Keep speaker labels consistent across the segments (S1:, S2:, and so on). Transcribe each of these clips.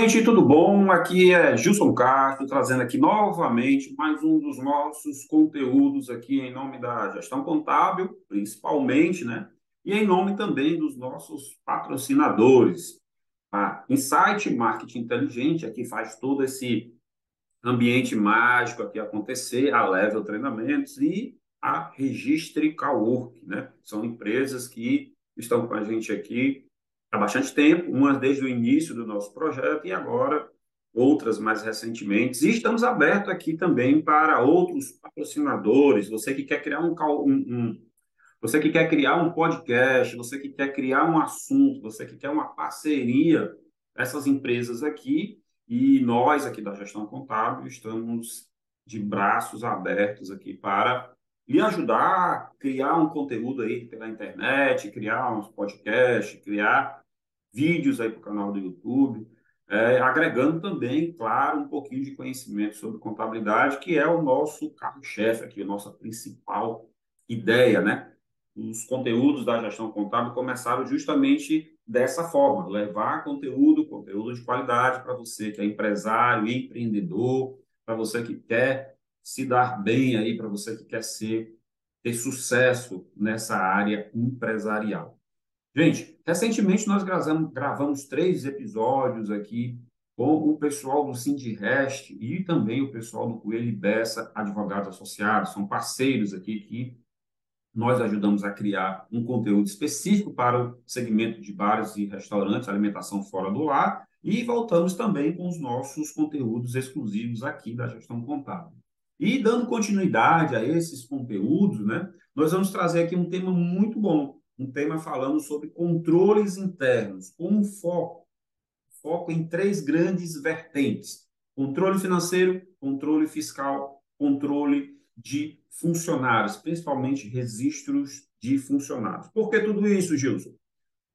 S1: gente, tudo bom? Aqui é Gilson Castro, trazendo aqui novamente mais um dos nossos conteúdos aqui em nome da gestão contábil, principalmente, né? E em nome também dos nossos patrocinadores. A Insight Marketing Inteligente, aqui faz todo esse ambiente mágico aqui acontecer, a Level Treinamentos e a Registre Cowork, né? São empresas que estão com a gente aqui há bastante tempo, umas desde o início do nosso projeto e agora outras mais recentemente. E estamos abertos aqui também para outros patrocinadores. Você que quer criar um, um, um, você que quer criar um podcast, você que quer criar um assunto, você que quer uma parceria, essas empresas aqui e nós aqui da gestão contábil estamos de braços abertos aqui para lhe ajudar a criar um conteúdo aí pela internet, criar uns podcasts, criar vídeos aí para o canal do YouTube, é, agregando também, claro, um pouquinho de conhecimento sobre contabilidade, que é o nosso carro-chefe aqui, a nossa principal ideia, né? Os conteúdos da gestão contábil começaram justamente dessa forma, levar conteúdo, conteúdo de qualidade para você que é empresário, empreendedor, para você que quer se dar bem aí, para você que quer ser ter sucesso nessa área empresarial. Gente, recentemente nós gravamos, gravamos três episódios aqui com o pessoal do Sindirest e também o pessoal do Coelho Bessa, advogados associados, são parceiros aqui que nós ajudamos a criar um conteúdo específico para o segmento de bares e restaurantes, alimentação fora do lar, e voltamos também com os nossos conteúdos exclusivos aqui da gestão contábil. E dando continuidade a esses conteúdos, né, nós vamos trazer aqui um tema muito bom, um tema falando sobre controles internos, com um foco, foco em três grandes vertentes: controle financeiro, controle fiscal, controle de funcionários, principalmente registros de funcionários. Por que tudo isso, Gilson?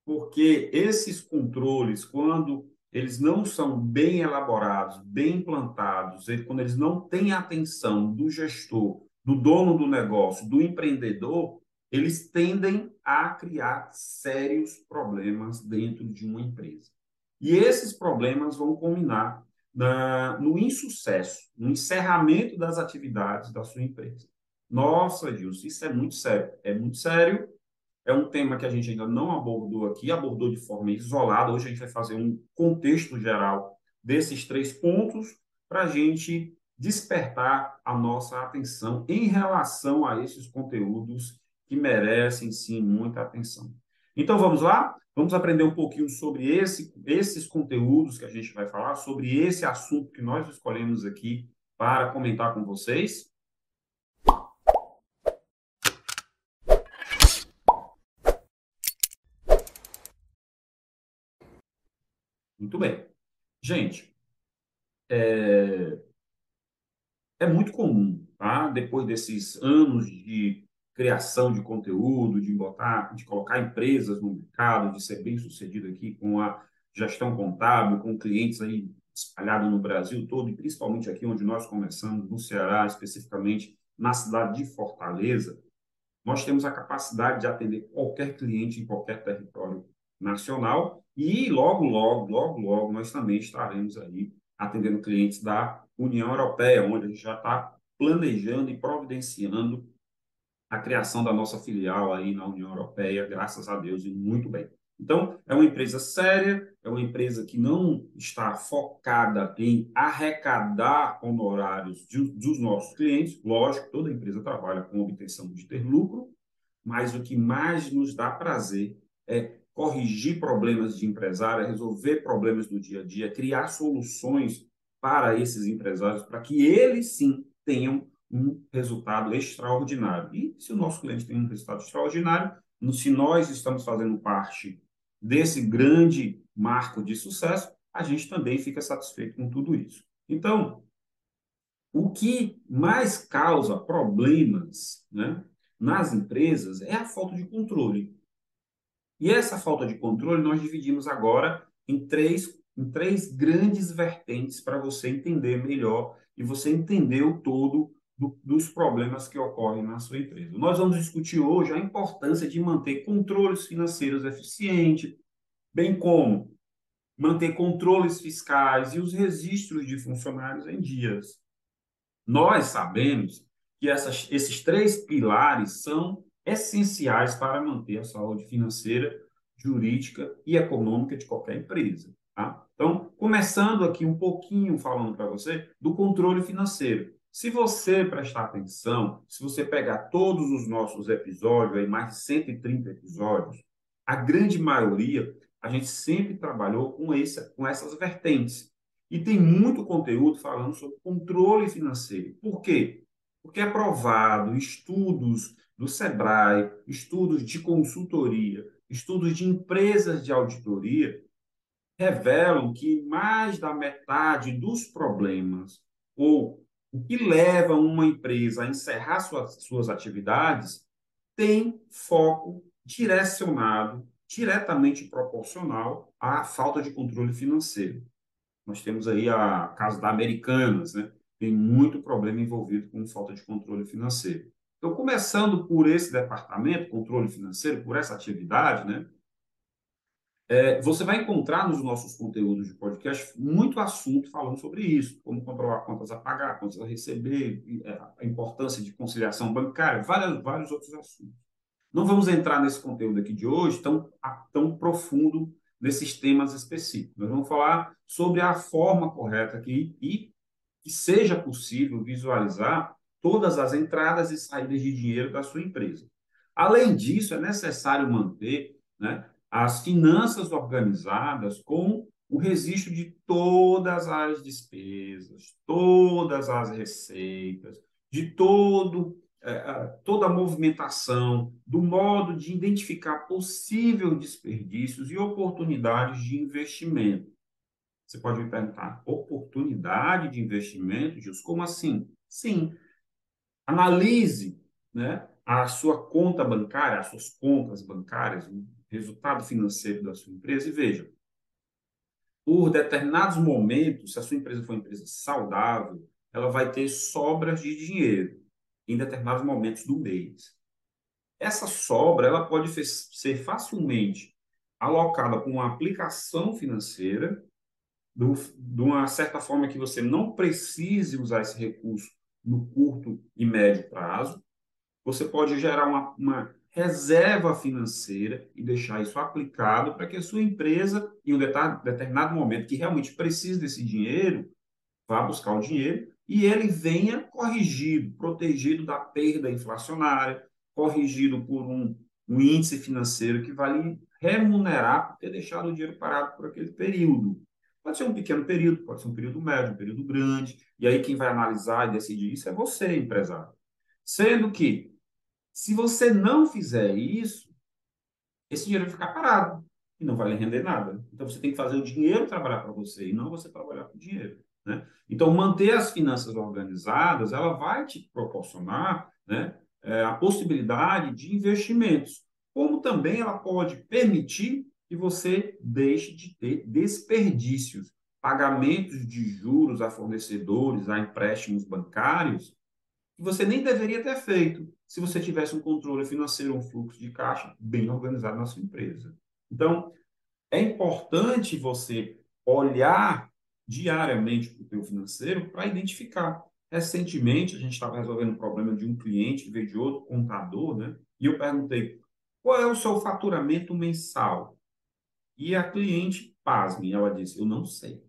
S1: Porque esses controles, quando eles não são bem elaborados, bem implantados, quando eles não têm a atenção do gestor, do dono do negócio, do empreendedor, eles tendem a criar sérios problemas dentro de uma empresa. E esses problemas vão culminar na, no insucesso, no encerramento das atividades da sua empresa. Nossa, Gilson, isso é muito sério. É muito sério. É um tema que a gente ainda não abordou aqui, abordou de forma isolada. Hoje a gente vai fazer um contexto geral desses três pontos para a gente despertar a nossa atenção em relação a esses conteúdos que merecem, sim, muita atenção. Então, vamos lá? Vamos aprender um pouquinho sobre esse, esses conteúdos que a gente vai falar, sobre esse assunto que nós escolhemos aqui para comentar com vocês. Muito bem. Gente, é, é muito comum, tá? Depois desses anos de criação de conteúdo, de botar, de colocar empresas no mercado, de ser bem sucedido aqui com a gestão contábil, com clientes aí espalhados no Brasil todo e principalmente aqui onde nós começamos, no Ceará, especificamente na cidade de Fortaleza, nós temos a capacidade de atender qualquer cliente em qualquer território nacional e logo, logo, logo, logo nós também estaremos aí atendendo clientes da União Europeia, onde a gente já está planejando e providenciando a criação da nossa filial aí na União Europeia, graças a Deus, e muito bem. Então, é uma empresa séria, é uma empresa que não está focada em arrecadar honorários de, dos nossos clientes. Lógico, toda empresa trabalha com obtenção de ter lucro, mas o que mais nos dá prazer é corrigir problemas de empresário, é resolver problemas do dia a dia, criar soluções para esses empresários, para que eles sim tenham um resultado extraordinário. E se o nosso cliente tem um resultado extraordinário, se nós estamos fazendo parte desse grande marco de sucesso, a gente também fica satisfeito com tudo isso. Então, o que mais causa problemas né, nas empresas é a falta de controle. E essa falta de controle nós dividimos agora em três, em três grandes vertentes para você entender melhor e você entender o todo do, dos problemas que ocorrem na sua empresa. Nós vamos discutir hoje a importância de manter controles financeiros eficientes, bem como manter controles fiscais e os registros de funcionários em dias. Nós sabemos que essas, esses três pilares são essenciais para manter a saúde financeira, jurídica e econômica de qualquer empresa. Tá? Então, começando aqui um pouquinho falando para você do controle financeiro. Se você prestar atenção, se você pegar todos os nossos episódios, aí mais de 130 episódios, a grande maioria a gente sempre trabalhou com, esse, com essas vertentes. E tem muito conteúdo falando sobre controle financeiro. Por quê? Porque é provado, estudos do Sebrae, estudos de consultoria, estudos de empresas de auditoria, revelam que mais da metade dos problemas, ou o que leva uma empresa a encerrar suas, suas atividades, tem foco direcionado diretamente proporcional à falta de controle financeiro. Nós temos aí a caso da Americanas, né? Tem muito problema envolvido com falta de controle financeiro. Então, começando por esse departamento, controle financeiro, por essa atividade, né? É, você vai encontrar nos nossos conteúdos de podcast muito assunto falando sobre isso, como controlar contas a pagar, contas a receber, é, a importância de conciliação bancária, vários, vários outros assuntos. Não vamos entrar nesse conteúdo aqui de hoje tão, tão profundo nesses temas específicos. Nós vamos falar sobre a forma correta aqui e que seja possível visualizar todas as entradas e saídas de dinheiro da sua empresa. Além disso, é necessário manter né, as finanças organizadas com o registro de todas as despesas, todas as receitas, de todo é, toda a movimentação, do modo de identificar possíveis desperdícios e oportunidades de investimento. Você pode me perguntar, oportunidade de investimento, Gilson? Como assim? Sim, analise né, a sua conta bancária, as suas contas bancárias, resultado financeiro da sua empresa e veja, por determinados momentos, se a sua empresa for uma empresa saudável, ela vai ter sobras de dinheiro em determinados momentos do mês. Essa sobra ela pode ser facilmente alocada com uma aplicação financeira, do, de uma certa forma que você não precise usar esse recurso no curto e médio prazo. Você pode gerar uma, uma reserva financeira e deixar isso aplicado para que a sua empresa, em um determinado momento que realmente precise desse dinheiro, vá buscar o dinheiro e ele venha corrigido, protegido da perda inflacionária, corrigido por um, um índice financeiro que vai lhe remunerar por ter deixado o dinheiro parado por aquele período. Pode ser um pequeno período, pode ser um período médio, um período grande, e aí quem vai analisar e decidir isso é você, empresário. Sendo que, se você não fizer isso, esse dinheiro vai ficar parado e não vai lhe render nada. Então você tem que fazer o dinheiro trabalhar para você e não você trabalhar para o dinheiro. Né? Então, manter as finanças organizadas, ela vai te proporcionar né, é, a possibilidade de investimentos, como também ela pode permitir que você deixe de ter desperdícios, pagamentos de juros a fornecedores, a empréstimos bancários, que você nem deveria ter feito se você tivesse um controle financeiro, um fluxo de caixa bem organizado na sua empresa. Então, é importante você olhar diariamente para o teu financeiro para identificar. Recentemente, a gente estava resolvendo um problema de um cliente veio de outro contador, né? E eu perguntei, qual é o seu faturamento mensal? E a cliente, pasme, ela disse, eu não sei.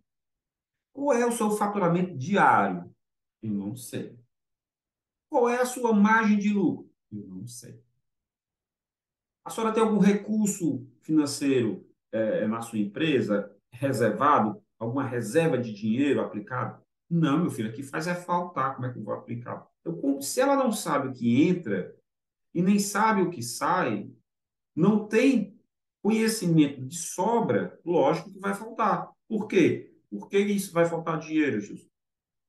S1: Qual é o seu faturamento diário? Eu não sei. Qual é a sua margem de lucro? Eu não sei. A senhora tem algum recurso financeiro é, na sua empresa reservado alguma reserva de dinheiro aplicado? Não, meu filho, aqui faz é faltar. Como é que eu vou aplicar? Eu, se ela não sabe o que entra e nem sabe o que sai, não tem conhecimento de sobra, lógico que vai faltar. Por quê? Por que isso vai faltar dinheiro, Justo?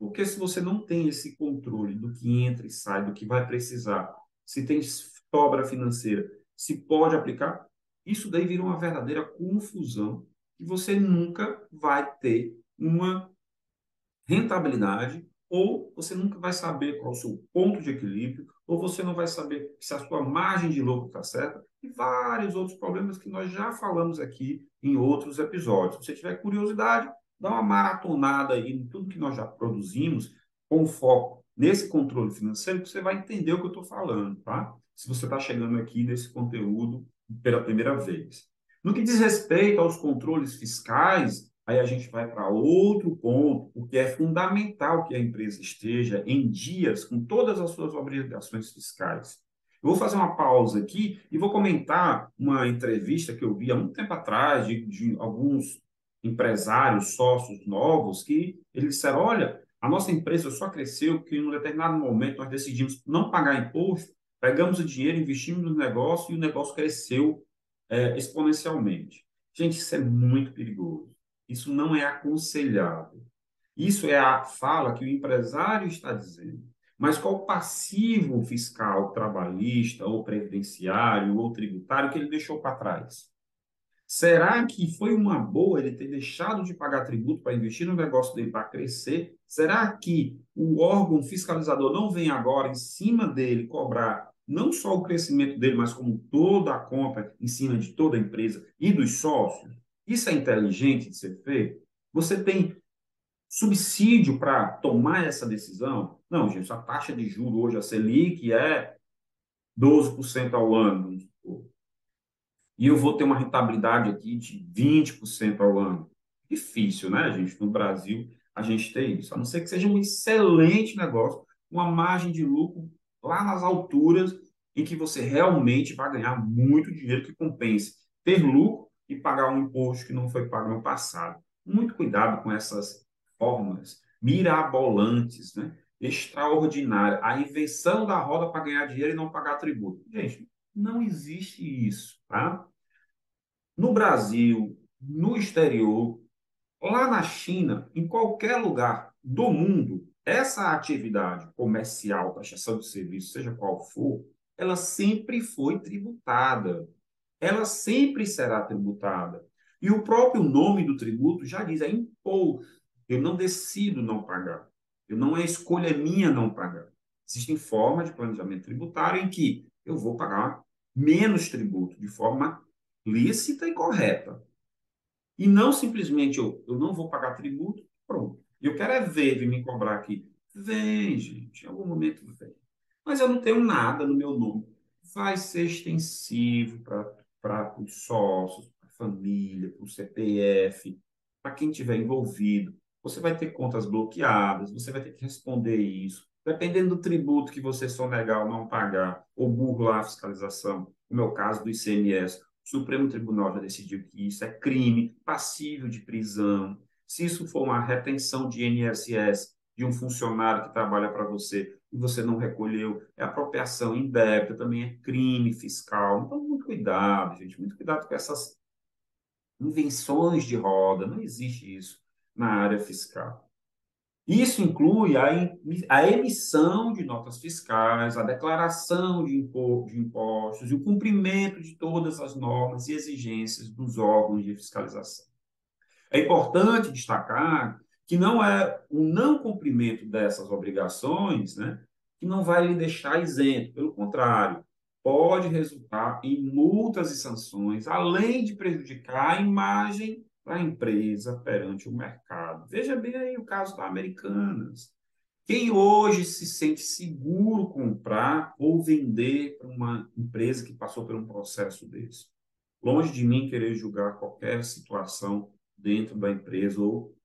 S1: Porque se você não tem esse controle do que entra e sai, do que vai precisar, se tem sobra financeira, se pode aplicar, isso daí vira uma verdadeira confusão que você nunca vai ter uma rentabilidade ou você nunca vai saber qual é o seu ponto de equilíbrio, ou você não vai saber se a sua margem de lucro está certa, e vários outros problemas que nós já falamos aqui em outros episódios. Se você tiver curiosidade, dá uma maratonada aí em tudo que nós já produzimos, com foco nesse controle financeiro, que você vai entender o que eu estou falando, tá? Se você está chegando aqui nesse conteúdo pela primeira vez. No que diz respeito aos controles fiscais, Aí a gente vai para outro ponto, porque é fundamental que a empresa esteja em dias com todas as suas obrigações fiscais. Eu vou fazer uma pausa aqui e vou comentar uma entrevista que eu vi há muito tempo atrás de, de alguns empresários, sócios novos, que eles disseram: olha, a nossa empresa só cresceu porque em um determinado momento nós decidimos não pagar imposto, pegamos o dinheiro, investimos no negócio e o negócio cresceu é, exponencialmente. Gente, isso é muito perigoso. Isso não é aconselhável. Isso é a fala que o empresário está dizendo. Mas qual o passivo fiscal trabalhista, ou previdenciário, ou tributário que ele deixou para trás? Será que foi uma boa ele ter deixado de pagar tributo para investir no negócio dele para crescer? Será que o órgão fiscalizador não vem agora em cima dele cobrar não só o crescimento dele, mas como toda a conta em cima de toda a empresa e dos sócios? Isso é inteligente de ser feito? Você tem subsídio para tomar essa decisão? Não, gente, a taxa de juro hoje, a Selic, é 12% ao ano. E eu vou ter uma rentabilidade aqui de 20% ao ano. Difícil, né, gente? No Brasil, a gente tem isso. A não ser que seja um excelente negócio, uma margem de lucro lá nas alturas, em que você realmente vai ganhar muito dinheiro que compense ter lucro e pagar um imposto que não foi pago no passado. Muito cuidado com essas fórmulas mirabolantes, né? extraordinária. A invenção da roda para ganhar dinheiro e não pagar tributo. Gente, não existe isso. Tá? No Brasil, no exterior, lá na China, em qualquer lugar do mundo, essa atividade comercial, taxação de serviço, seja qual for, ela sempre foi tributada ela sempre será tributada. E o próprio nome do tributo já diz, é imposto. Eu não decido não pagar. Eu não é escolha minha não pagar. Existem formas de planejamento tributário em que eu vou pagar menos tributo de forma lícita e correta. E não simplesmente eu, eu não vou pagar tributo, pronto. Eu quero é ver, vir me cobrar aqui. Vem, gente, em algum momento vem. Mas eu não tenho nada no meu nome. Vai ser extensivo para os sócios, para a família, para o CPF, para quem estiver envolvido. Você vai ter contas bloqueadas, você vai ter que responder isso. Dependendo do tributo que você sonegar ou não pagar, ou burlar a fiscalização, no meu caso do ICMS, o Supremo Tribunal já decidiu que isso é crime, passível de prisão. Se isso for uma retenção de INSS de um funcionário que trabalha para você e você não recolheu, é apropriação indébita, também é crime fiscal. Então, muito cuidado, gente, muito cuidado com essas invenções de roda, não existe isso na área fiscal. Isso inclui a, emissão de notas fiscais, a declaração de impostos e o cumprimento de todas as normas e exigências dos órgãos de fiscalização. É importante destacar que não é o não cumprimento dessas obrigações, né, que não vai lhe deixar isento, pelo contrário, pode resultar em multas e sanções, além de prejudicar a imagem da empresa perante o mercado. Veja bem aí o caso da Americanas. Quem hoje se sente seguro comprar ou vender para uma empresa que passou por um processo desse? Longe de mim querer julgar qualquer situação dentro da empresa ou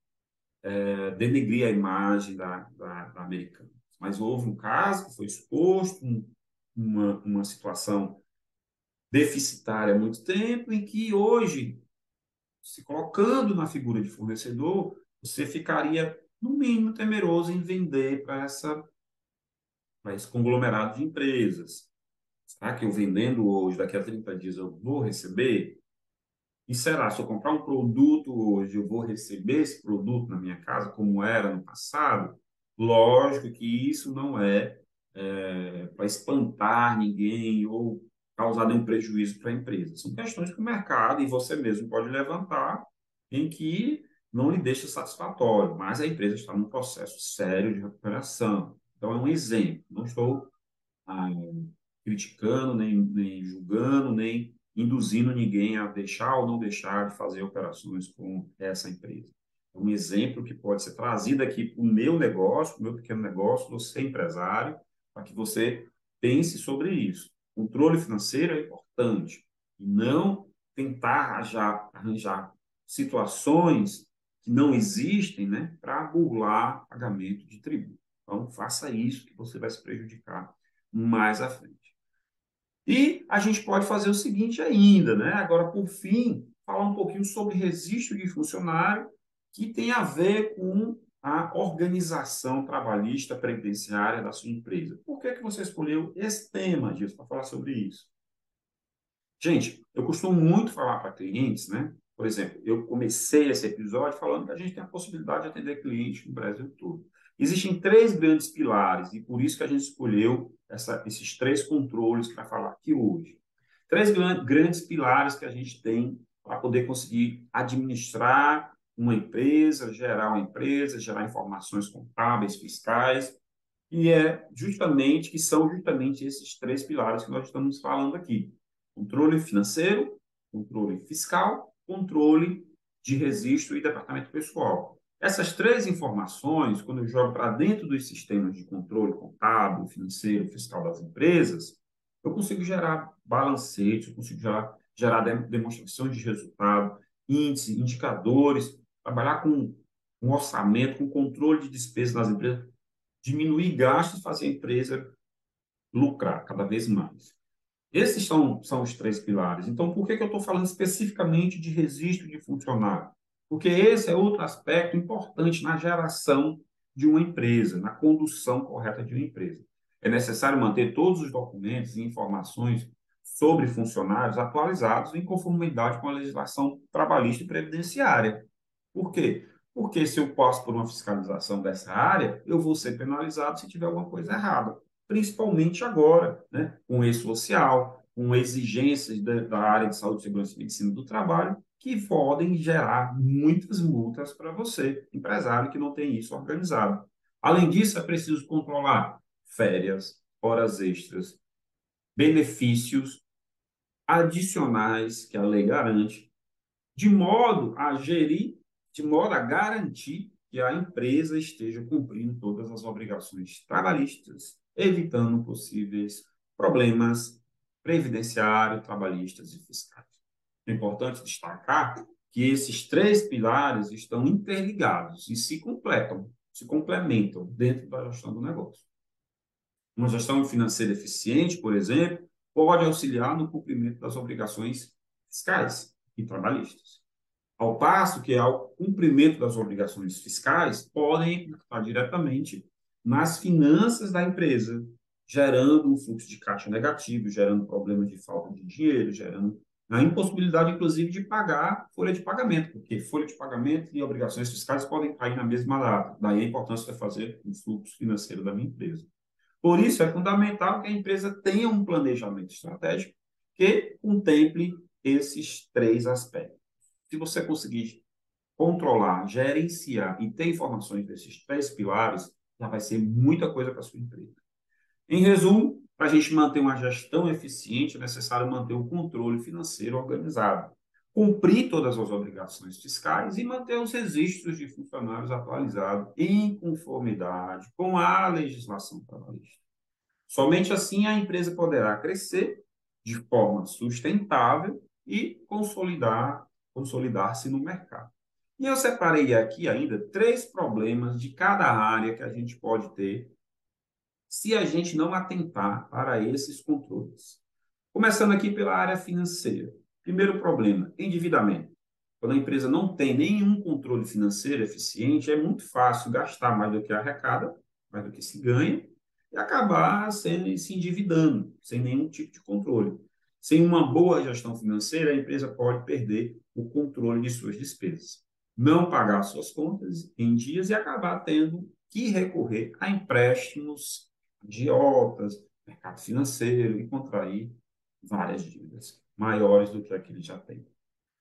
S1: é, denegrir a imagem da, da, da americana. Mas houve um caso que foi exposto, um, uma, uma situação deficitária há muito tempo, em que hoje, se colocando na figura de fornecedor, você ficaria, no mínimo, temeroso em vender para essa para esse conglomerado de empresas. Será que eu vendendo hoje, daqui a 30 dias, eu vou receber? E será, se eu comprar um produto hoje, eu vou receber esse produto na minha casa, como era no passado? Lógico que isso não é, é para espantar ninguém ou causar nenhum prejuízo para a empresa. São questões que o mercado e você mesmo pode levantar em que não lhe deixa satisfatório, mas a empresa está num processo sério de recuperação. Então, é um exemplo. Não estou ah, criticando, nem, nem julgando, nem induzindo ninguém a deixar ou não deixar de fazer operações com essa empresa. É um exemplo que pode ser trazido aqui para o meu negócio, para o meu pequeno negócio, você empresário, para que você pense sobre isso. Controle financeiro é importante. E não tentar arranjar, arranjar situações que não existem né, para burlar pagamento de tributo. Então, faça isso que você vai se prejudicar mais à frente. E a gente pode fazer o seguinte ainda, né? Agora, por fim, falar um pouquinho sobre registro de funcionário, que tem a ver com a organização trabalhista previdenciária da sua empresa. Por que, que você escolheu esse tema, Gilson, para falar sobre isso? Gente, eu costumo muito falar para clientes, né? Por exemplo, eu comecei esse episódio falando que a gente tem a possibilidade de atender clientes no Brasil todo. Existem três grandes pilares, e por isso que a gente escolheu essa, esses três controles para falar aqui hoje. Três grandes pilares que a gente tem para poder conseguir administrar uma empresa, gerar uma empresa, gerar informações contábeis, fiscais, e é justamente que são justamente esses três pilares que nós estamos falando aqui: controle financeiro, controle fiscal, controle de registro e departamento pessoal. Essas três informações, quando eu jogo para dentro dos sistemas de controle contábil, financeiro, fiscal das empresas, eu consigo gerar balancetes, eu consigo gerar, gerar demonstrações de resultado, índices, indicadores, trabalhar com um orçamento, com controle de despesas das empresas, diminuir gastos fazer a empresa lucrar cada vez mais. Esses são, são os três pilares. Então, por que, que eu estou falando especificamente de registro de funcionário? Porque esse é outro aspecto importante na geração de uma empresa, na condução correta de uma empresa. É necessário manter todos os documentos e informações sobre funcionários atualizados em conformidade com a legislação trabalhista e previdenciária. Por quê? Porque se eu passo por uma fiscalização dessa área, eu vou ser penalizado se tiver alguma coisa errada, principalmente agora, né, com e-social, com exigências da, da área de saúde, segurança e medicina do trabalho, que podem gerar muitas multas para você, empresário que não tem isso organizado. Além disso, é preciso controlar férias, horas extras, benefícios adicionais que a lei garante, de modo a gerir, de modo a garantir que a empresa esteja cumprindo todas as obrigações trabalhistas, evitando possíveis problemas previdenciários, trabalhistas e fiscais. É importante destacar que esses três pilares estão interligados e se completam, se complementam dentro da gestão do negócio. Uma gestão financeira eficiente, por exemplo, pode auxiliar no cumprimento das obrigações fiscais e trabalhistas. Ao passo que, ao cumprimento das obrigações fiscais, podem impactar diretamente nas finanças da empresa, gerando um fluxo de caixa negativo, gerando problemas de falta de dinheiro, gerando a impossibilidade, inclusive, de pagar folha de pagamento, porque folha de pagamento e obrigações fiscais podem cair na mesma data. Daí a importância de fazer o fluxo financeiro da minha empresa. Por isso, é fundamental que a empresa tenha um planejamento estratégico que contemple esses três aspectos. Se você conseguir controlar, gerenciar e ter informações desses três pilares, já vai ser muita coisa para sua empresa. Em resumo, para a gente manter uma gestão eficiente, é necessário manter o controle financeiro organizado, cumprir todas as obrigações fiscais e manter os registros de funcionários atualizados em conformidade com a legislação trabalhista. Somente assim a empresa poderá crescer de forma sustentável e consolidar consolidar-se no mercado. E eu separei aqui ainda três problemas de cada área que a gente pode ter se a gente não atentar para esses controles. Começando aqui pela área financeira. Primeiro problema, endividamento. Quando a empresa não tem nenhum controle financeiro eficiente, é muito fácil gastar mais do que arrecada, mais do que se ganha, e acabar sendo, se endividando, sem nenhum tipo de controle. Sem uma boa gestão financeira, a empresa pode perder o controle de suas despesas, não pagar suas contas em dias e acabar tendo que recorrer a empréstimos agiotas, mercado financeiro e contrair várias dívidas maiores do que a que ele já tem.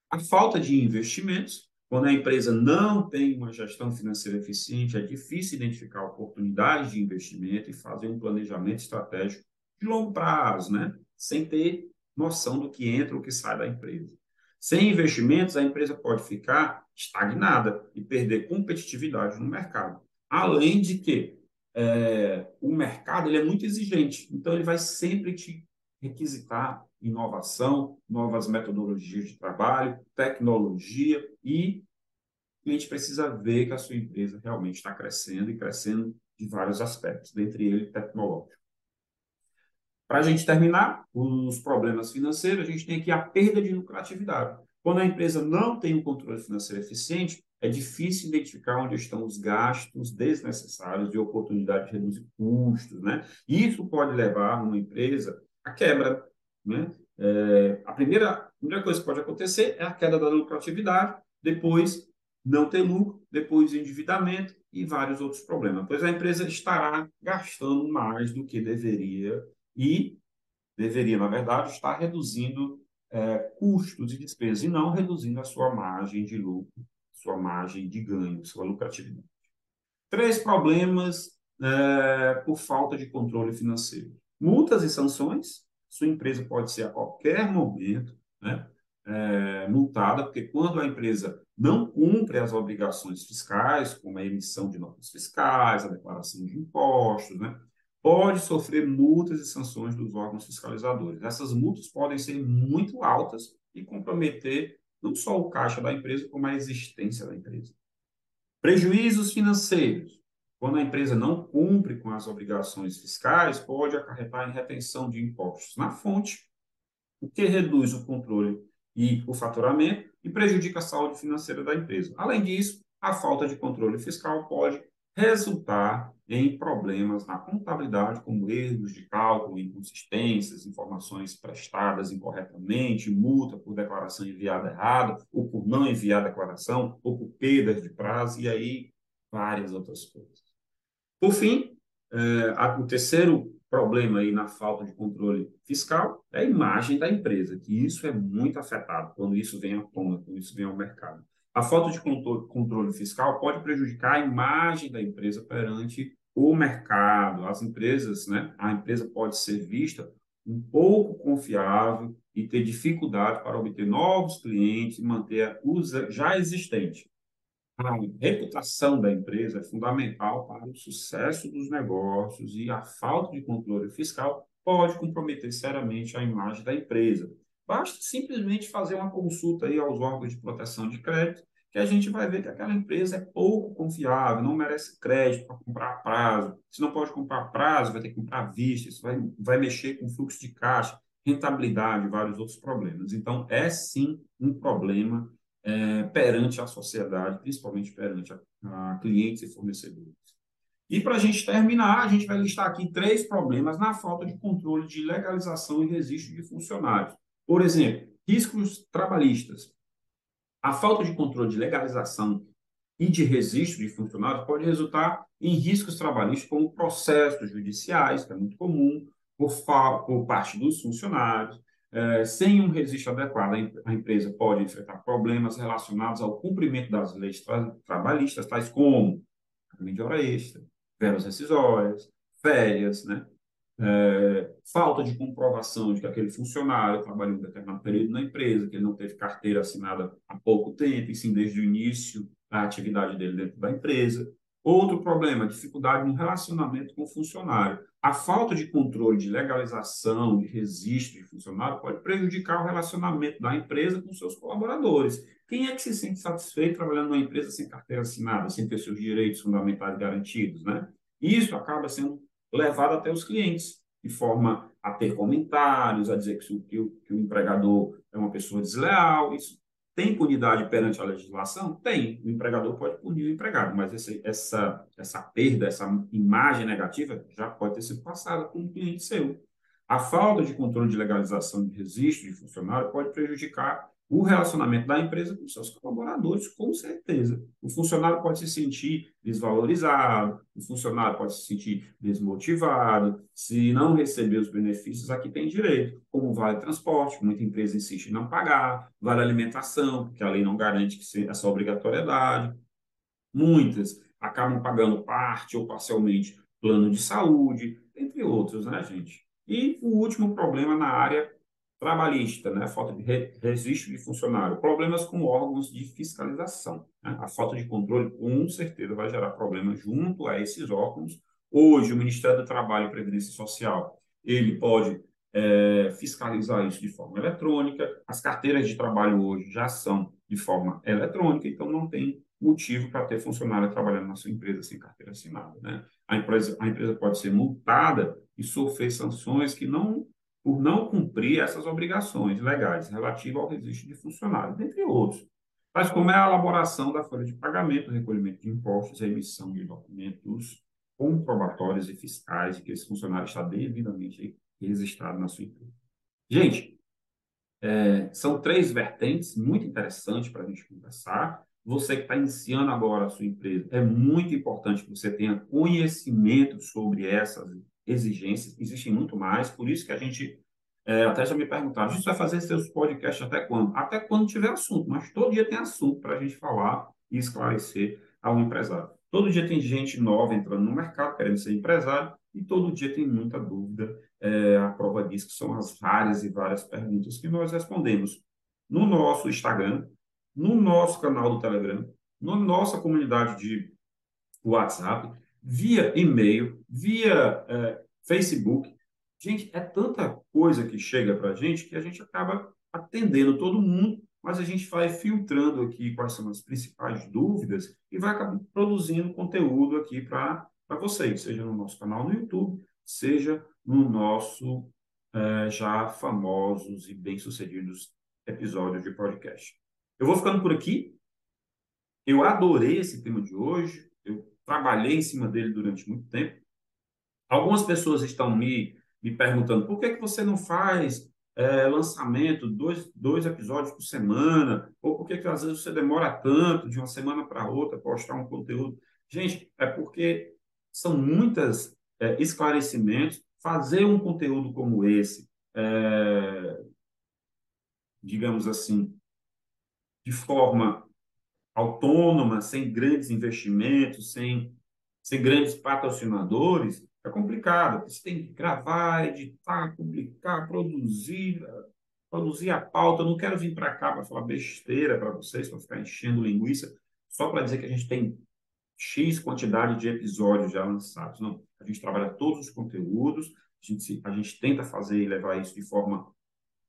S1: A falta de investimentos Quando a empresa não tem uma gestão financeira eficiente, é difícil identificar oportunidades de investimento e fazer um planejamento estratégico de longo prazo, né? sem ter noção do que entra ou que sai da empresa. Sem investimentos, a empresa pode ficar estagnada e perder competitividade no mercado. Além de que é, o mercado ele é muito exigente, então ele vai sempre te requisitar inovação, novas metodologias de trabalho, tecnologia e o cliente precisa ver que a sua empresa realmente está crescendo e crescendo de vários aspectos, dentre eles tecnológico. Para a gente terminar, os problemas financeiros, a gente tem aqui a perda de lucratividade. Quando a empresa não tem um controle financeiro eficiente, é difícil identificar onde estão os gastos desnecessários e oportunidade de reduzir custos. Né? Isso pode levar uma empresa à quebra. Né? É, a, primeira, a primeira coisa que pode acontecer é a queda da lucratividade, depois não ter lucro, depois endividamento e vários outros problemas. Pois a empresa estará gastando mais do que deveria e deveria, na verdade, estar reduzindo é, custos e despesas e não reduzindo a sua margem de lucro, sua margem de ganho, sua lucratividade. Três problemas é, por falta de controle financeiro. Multas e sanções. Sua empresa pode ser a qualquer momento né, é, multada, porque quando a empresa não cumpre as obrigações fiscais, como a emissão de notas fiscais, a declaração de impostos, né, pode sofrer multas e sanções dos órgãos fiscalizadores. Essas multas podem ser muito altas e comprometer não só o caixa da empresa, como a existência da empresa. Prejuízos financeiros. Quando a empresa não cumpre com as obrigações fiscais, pode acarretar em retenção de impostos na fonte, o que reduz o controle e o faturamento e prejudica a saúde financeira da empresa. Além disso, a falta de controle fiscal pode resultar em problemas na contabilidade, como erros de cálculo, inconsistências, informações prestadas incorretamente, multa por declaração enviada errada, ou por não enviar declaração, ou por perdas de prazo, e aí várias outras coisas. Por fim, é, o terceiro problema aí na falta de controle fiscal é a imagem da empresa, que isso é muito afetado quando isso vem à tona, quando isso vem ao mercado. A falta de controle fiscal pode prejudicar a imagem da empresa perante o mercado. As empresas, né? A empresa pode ser vista um pouco confiável e ter dificuldade para obter novos clientes e manter os já existentes. A reputação da empresa é fundamental para o sucesso dos negócios e a falta de controle fiscal pode comprometer seriamente a imagem da empresa. Basta simplesmente fazer uma consulta aí aos órgãos de proteção de crédito, que a gente vai ver que aquela empresa é pouco confiável, não merece crédito para comprar a prazo. Se não pode comprar a prazo, vai ter que comprar à vista, isso vai, vai mexer com fluxo de caixa, rentabilidade, vários outros problemas. Então, é sim um problema é, perante a sociedade, principalmente perante a, a clientes e fornecedores. E para a gente terminar, a gente vai listar aqui três problemas na falta de controle de legalização e registro de funcionários. Por exemplo, riscos trabalhistas. A falta de controle de legalização e de registro de funcionários pode resultar em riscos trabalhistas, como processos judiciais, que é muito comum, por, por parte dos funcionários. É, sem um registro adequado, a empresa pode enfrentar problemas relacionados ao cumprimento das leis tra trabalhistas, tais como pagamento de hora extra, verbas rescisórias, férias, né? É, falta de comprovação de que aquele funcionário trabalhou um determinado período na empresa, que ele não teve carteira assinada há pouco tempo, e sim desde o início da atividade dele dentro da empresa. Outro problema, dificuldade no relacionamento com o funcionário. A falta de controle de legalização, de registro de funcionário pode prejudicar o relacionamento da empresa com seus colaboradores. Quem é que se sente satisfeito trabalhando numa empresa sem carteira assinada, sem ter seus direitos fundamentais garantidos, né? Isso acaba sendo levado até os clientes, de forma a ter comentários, a dizer que, que, o, que o empregador é uma pessoa desleal. Isso tem punidade perante a legislação? Tem. O empregador pode punir o empregado, mas esse, essa, essa perda, essa imagem negativa já pode ter sido passada com um cliente seu. A falta de controle de legalização de registro de funcionário pode prejudicar o relacionamento da empresa com seus colaboradores, com certeza. O funcionário pode se sentir desvalorizado, o funcionário pode se sentir desmotivado, se não receber os benefícios a que tem direito, como vale transporte, muita empresa insiste em não pagar, vale alimentação, porque a lei não garante que essa obrigatoriedade. Muitas acabam pagando parte ou parcialmente plano de saúde, entre outros, né, gente? E o último problema na área trabalhista, né? a falta de registro de funcionário, problemas com órgãos de fiscalização. Né? A falta de controle, com certeza, vai gerar problemas junto a esses órgãos. Hoje, o Ministério do Trabalho e Previdência Social, ele pode é, fiscalizar isso de forma eletrônica, as carteiras de trabalho hoje já são de forma eletrônica, então não tem motivo para ter funcionário trabalhando na sua empresa sem carteira assinada. Né? A, empresa, a empresa pode ser multada e sofrer sanções que não por não cumprir essas obrigações legais relativas ao registro de funcionários, entre outros. Mas como é a elaboração da folha de pagamento, recolhimento de impostos, emissão de documentos comprobatórios e fiscais que esse funcionário está devidamente registrado na sua empresa. Gente, é, são três vertentes muito interessantes para a gente conversar. Você que está iniciando agora a sua empresa, é muito importante que você tenha conhecimento sobre essas exigências, existem muito mais, por isso que a gente é, até já me perguntaram, a gente vai fazer seus podcasts até quando? Até quando tiver assunto, mas todo dia tem assunto para a gente falar e esclarecer ao empresário. Todo dia tem gente nova entrando no mercado, querendo ser empresário, e todo dia tem muita dúvida. É, a prova disso que são as várias e várias perguntas que nós respondemos no nosso Instagram, no nosso canal do Telegram, na nossa comunidade de WhatsApp, via e-mail, via é, Facebook. Gente, é tanta coisa que chega para a gente que a gente acaba atendendo todo mundo, mas a gente vai filtrando aqui quais são as principais dúvidas e vai acabar produzindo conteúdo aqui para vocês, seja no nosso canal no YouTube, seja no nosso é, já famosos e bem-sucedidos episódios de podcast. Eu vou ficando por aqui. Eu adorei esse tema de hoje. Trabalhei em cima dele durante muito tempo. Algumas pessoas estão me, me perguntando por que, que você não faz é, lançamento, dois, dois episódios por semana, ou por que, que às vezes você demora tanto de uma semana para outra postar um conteúdo. Gente, é porque são muitos é, esclarecimentos. Fazer um conteúdo como esse, é, digamos assim, de forma autônoma, sem grandes investimentos, sem, sem grandes patrocinadores, é complicado. Você tem que gravar, editar, publicar, produzir, produzir a pauta. Eu não quero vir para cá para falar besteira para vocês, para ficar enchendo linguiça, só para dizer que a gente tem X quantidade de episódios já lançados. Não, a gente trabalha todos os conteúdos, a gente, a gente tenta fazer e levar isso de forma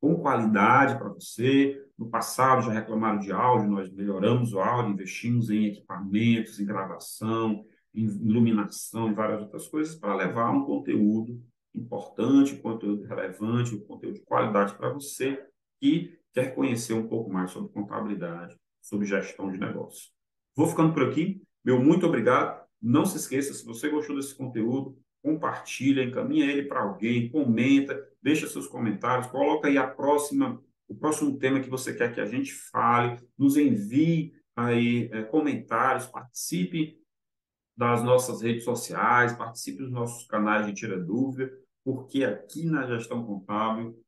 S1: com qualidade para você. No passado já reclamaram de áudio, nós melhoramos o áudio, investimos em equipamentos, em gravação, em iluminação e várias outras coisas para levar um conteúdo importante, um conteúdo relevante, um conteúdo de qualidade para você que quer conhecer um pouco mais sobre contabilidade, sobre gestão de negócios. Vou ficando por aqui. Meu muito obrigado. Não se esqueça, se você gostou desse conteúdo, compartilha, encaminha ele para alguém, comenta, deixa seus comentários, coloca aí a próxima, o próximo tema que você quer que a gente fale, nos envie aí é, comentários, participe das nossas redes sociais, participe dos nossos canais de Tira Dúvida, porque aqui na Gestão Contábil,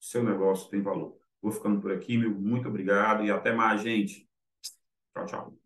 S1: seu negócio tem valor. Vou ficando por aqui, meu muito obrigado e até mais, gente. Tchau, tchau.